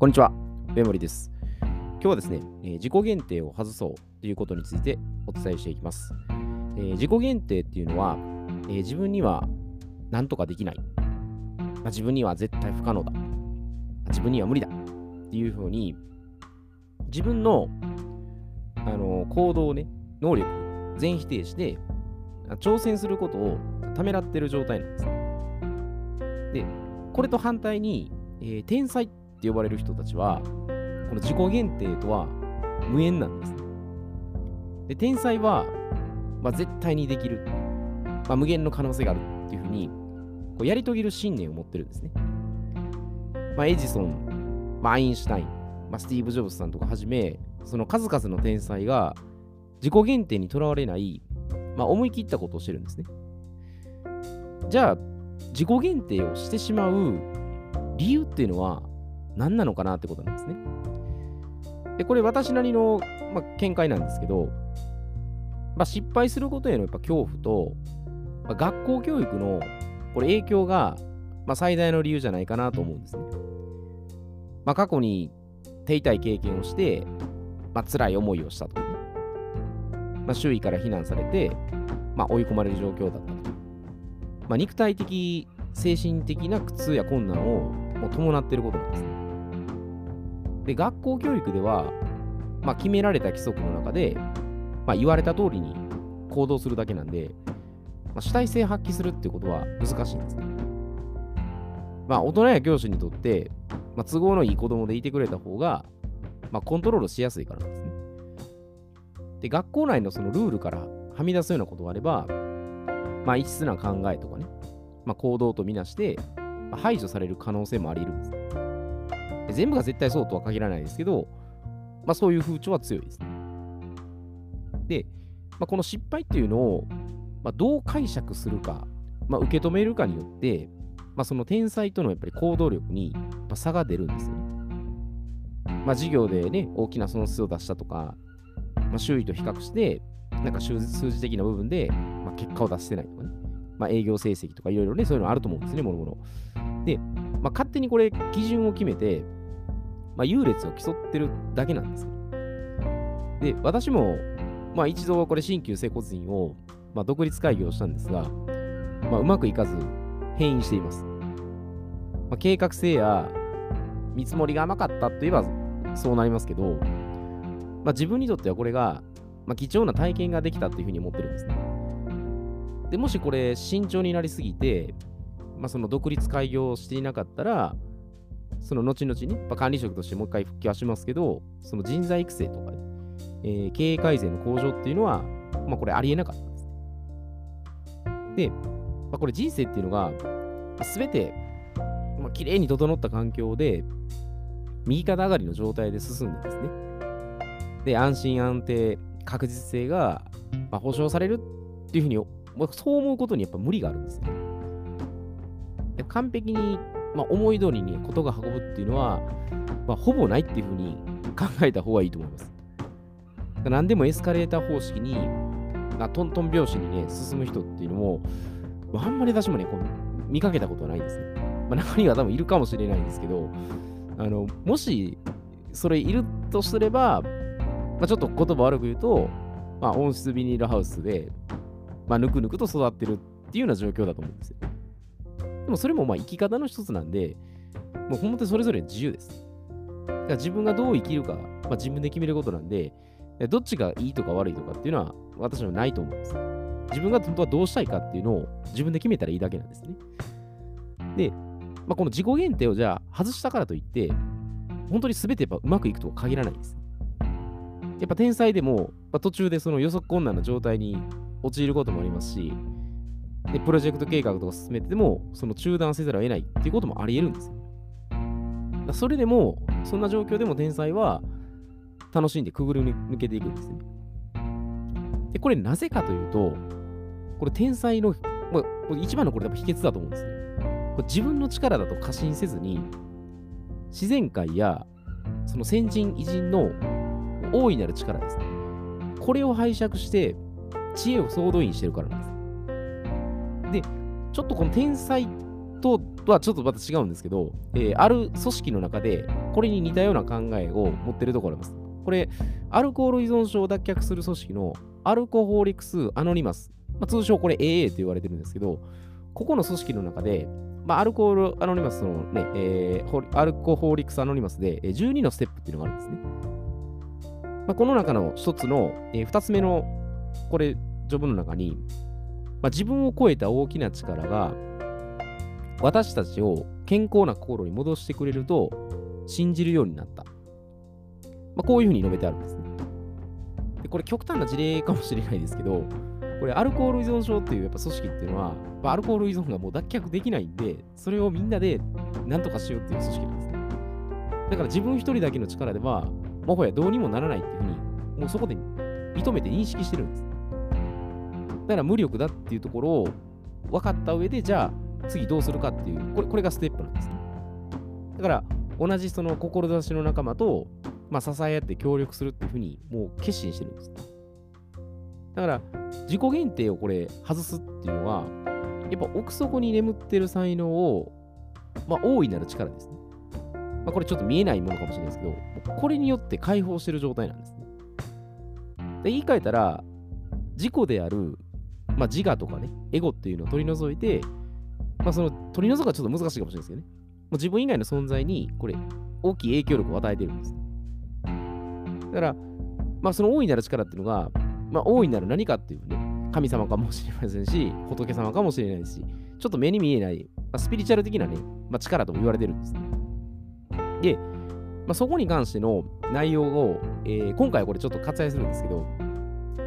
こんにちは、ベモリです。今日はですね、えー自己限定を外そうということについてお伝えしていきます。えー自己限定っていうのは、えー自分には何とかできない、まあ自分には絶対不可能だ、自分には無理だっていうふうに、自分の、あの行動をね、能力、全否定して、挑戦することをためらってる状態なんです。で、これと反対に、えー天才っって呼ばれる人たちは、この自己限定とは無縁なんですね。で、天才は、まあ、絶対にできる、まあ、無限の可能性があるっていうふうに、こうやり遂げる信念を持ってるんですね。まあ、エジソン、まあ、アインシュタイン、まあ、スティーブ・ジョブズさんとかはじめ、その数々の天才が自己限定にとらわれない、まあ、思い切ったことをしてるんですね。じゃあ、自己限定をしてしまう理由っていうのは何なのかなってことなんですね。で、これ私なりの、まあ、見解なんですけど、まあ、失敗することへのやっぱ恐怖と、まあ、学校教育のこれ影響が、まあ、最大の理由じゃないかなと思うんですね。まあ、過去に手痛い経験をして、まあ辛い思いをしたとね。まあ、周囲から非難されて、まあ、追い込まれる状況だったと。まあ、肉体的、精神的な苦痛や困難をもう伴っていることなんですね。で、学校教育では、まあ、決められた規則の中で、まあ、言われた通りに行動するだけなんで、まあ、主体性発揮するっていうことは難しいんですね。まあ、大人や教師にとって、まあ、都合のいい子供でいてくれた方が、まあ、コントロールしやすいからなんですね。で、学校内のそのルールからはみ出すようなことがあれば、まあ、異質な考えとかね、まあ、行動とみなして、まあ排除される可能性もあり得るんです。全部が絶対そうとは限らないですけど、まあ、そういう風潮は強いですね。で、まあ、この失敗っていうのを、まあ、どう解釈するか、まあ、受け止めるかによって、まあ、その天才とのやっぱり行動力に差が出るんですよね。まあ、授業でね、大きな損失を出したとか、まあ、周囲と比較して、なんか数字数字的な部分で、まあ、結果を出してないとかね、まあ、営業成績とかいろいろね、そういうのあると思うんですね、もろもろ。で、まあ、勝手にこれ、基準を決めて、まあ、優劣を競ってるだけなんですよ。で、私も、まあ、一度これ、新旧整骨院を、まあ、独立開業したんですが、まあ、うまくいかず、変異しています。まあ、計画性や見積もりが甘かったといえばそうなりますけど、まあ、自分にとってはこれが、まあ、貴重な体験ができたっていうふうに思ってるんですね。でもしこれ慎重になりすぎて、まあ、その独立開業していなかったら、その後々ね、まあ、管理職としてもう一回復帰はしますけど、その人材育成とかね、えー経営改善の向上っていうのは、まあ、これありえなかったんです。で、まあ、これ人生っていうのが、すべて、まあ、綺麗に整った環境で、右肩上がりの状態で進んでですね。で、安心安定、確実性が、まあ、保証されるっていうふうに、まあそう思うことにやっぱ無理があるんですね。完璧に、まあ、思い通りにことが運ぶっていうのは、まあ、ほぼないっていうふうに考えた方がいいと思います。何でもエスカレーター方式に、まあ、トントン拍子にね、進む人っていうのも、まあ、あんまり私もね、こう見かけたことはないですね。まあ、中には多分いるかもしれないんですけど、あのもしそれいるとすれば、まあ、ちょっと言葉悪く言うと、まあ、温室ビニールハウスで、まあ、ぬくぬくと育ってるっていうような状況だと思うんですよ。でもそれもまあ生き方の一つなんで、もう本当にそれぞれ自由です。だから自分がどう生きるか、まあ、自分で決めることなんで、どっちがいいとか悪いとかっていうのは私はないと思うんです。自分が本当はどうしたいかっていうのを自分で決めたらいいだけなんですね。で、まあ、この自己限定をじゃあ外したからといって、本当に全てやっぱうまくいくとは限らないです。やっぱ天才でも、まあ、途中でその予測困難な状態に陥ることもありますし、でプロジェクト計画とか進めてても、その中断せざるを得ないっていうこともあり得るんですよ。それでも、そんな状況でも天才は楽しんでくぐり抜けていくんですね。で、これなぜかというと、これ天才の、まあ、一番のこれ多分秘訣だと思うんですね。これ自分の力だと過信せずに、自然界やその先人偉人の大いなる力ですね。これを拝借して、知恵を総動員してるからなんです。で、ちょっとこの天才っとはちょっとまた違うんですけど、えー、ある組織の中でこれに似たような考えを持ってるところあります。これ、アルコール依存症を脱却する組織のアルコホーリクス・アノニマス、まあ、通称これ AA と言われてるんですけど、ここの組織の中で、まあ、アルコールアノニマスのね、えー、アルコホーリクスアノニマスで12のステップっていうのがあるんですね。まあ、この中の一つの、えー、二つ目の、これ、序文の中に、まあ、自分を超えた大きな力が、私たちを健康な心に戻してくれると信じるようになった。まあ、こういうふうに述べてあるんですね。でこれ極端な事例かもしれないですけど、これアルコール依存症っていうやっぱ組織っていうのはま、アルコール依存がもう脱却できないんで、それをみんなで何とかしようっていう組織なんですね。だから自分一人だけの力では、もはやどうにもならないっていうふうに、もうそこで認めて認識してるんです。だから無力だっていうところを分かった上で、じゃあ次どうするかっていう、これこれがステップなんですね。だから同じその志の仲間と、まあ、支え合って協力するっていうふうにもう決心してるんです。ねだから自己限定をこれ外すっていうのは、やっぱ奥底に眠ってる才能を、まあ、大いなる力ですね。まあ、これちょっと見えないものかもしれないですけど、これによって解放してる状態なんですね。で言い換えたら、自己である、まあ、自我とかね、エゴっていうのを取り除いて、まあ、その取り除くはちょっと難しいかもしれないですけどね。もう自分以外の存在に、これ、大きい影響力を与えてるんです。だから、まあ、その大いなる力っていうのが、まあ、大いなる何かっていうね、神様かもしれませんし、仏様かもしれないし、ちょっと目に見えない、まあ、スピリチュアル的なね、まあ、力とも言われてるんです、ね。で、まあ、そこに関しての内容を、えー、今回はこれちょっと割愛するんですけど、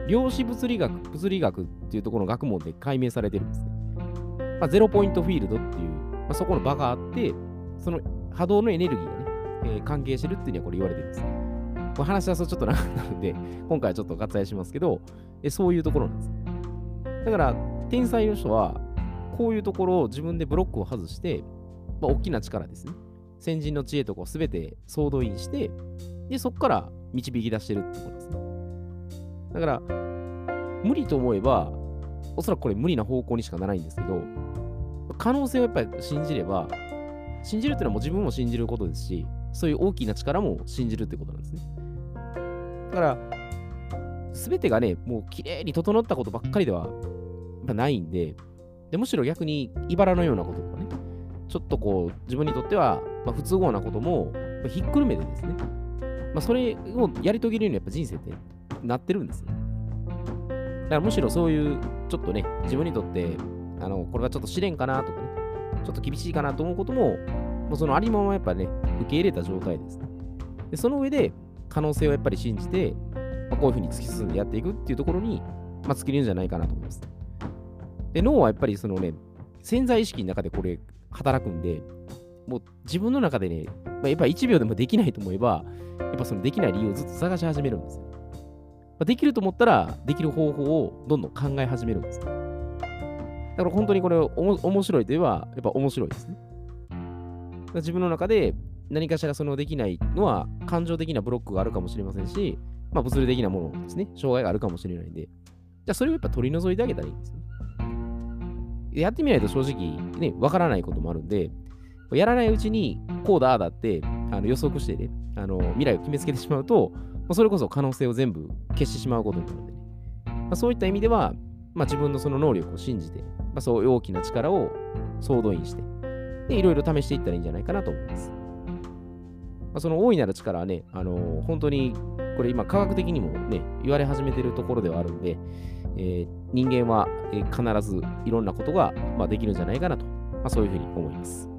量子物理学、物理学っていうところの学問で解明されてるんですね。まあ、ゼロポイントフィールドっていう、まあ、そこの場があって、その波動のエネルギーがね、えー、関係してるっていうにはこれ言われてるんです。これ話し出すとちょっと長くなるんで、今回はちょっと割愛しますけど、えそういうところなんです。ねだから、天才の人は、こういうところを自分でブロックを外して、まあ、大きな力ですね。先人の知恵とかを全て総動員して、で、そこから導き出してるってことですね。だから、無理と思えば、おそらくこれ無理な方向にしかならないんですけど、可能性をやっぱり信じれば、信じるっていうのはもう自分も信じることですし、そういう大きな力も信じるってことなんですね。だから、すべてがね、もう綺麗に整ったことばっかりではないんでで、むしろ逆に茨のようなこととかね、ちょっとこう、自分にとっては、まあ、不都合なことも、まあ、ひっくるめてですね、まあ、それをやり遂げるようにやっぱ人生ってなってるんですよ。だからむしろそういう、ちょっとね、自分にとって、あの、これがちょっと試練かなとかね、ちょっと厳しいかなと思うことも、もうそのありままやっぱね、受け入れた状態ですね。で、その上で、可能性をやっぱり信じて、まあ、こういうふうに突き進んでやっていくっていうところに、まあ、尽きるんじゃないかなと思います。で、脳はやっぱりそのね、潜在意識の中でこれ働くんで、もう自分の中でね、まあ、やっぱ1秒でもできないと思えば、やっぱそのできない理由をずっと探し始めるんですよ。できると思ったら、できる方法をどんどん考え始めるんです。だから本当にこれおも面白いといえば、やっぱ面白いですね。自分の中で何かしらそのできないのは感情的なブロックがあるかもしれませんし、まあ物理的なものですね、障害があるかもしれないんで、じゃあそれをやっぱ取り除いてあげたらいいんですね。やってみないと正直ね、わからないこともあるんで、やらないうちにこうだ、あだってあの予測してね、あの未来を決めつけてしまうと、それこそ可能性を全部消してしまうことになるのでね。ま、そういった意味では、ま、自分のその能力を信じて、ま、そういう大きな力を総動員して、で、いろいろ試していったらいいんじゃないかなと思います。ま、その大いなる力はね、あのー、本当に、これ今科学的にもね、言われ始めてるところではあるんで、えー、人間は、え、必ずいろんなことが、まあ、できるんじゃないかなと、まあ、そういうふうに思います。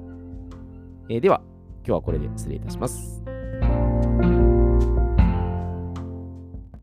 えー、では、今日はこれで失礼いたします。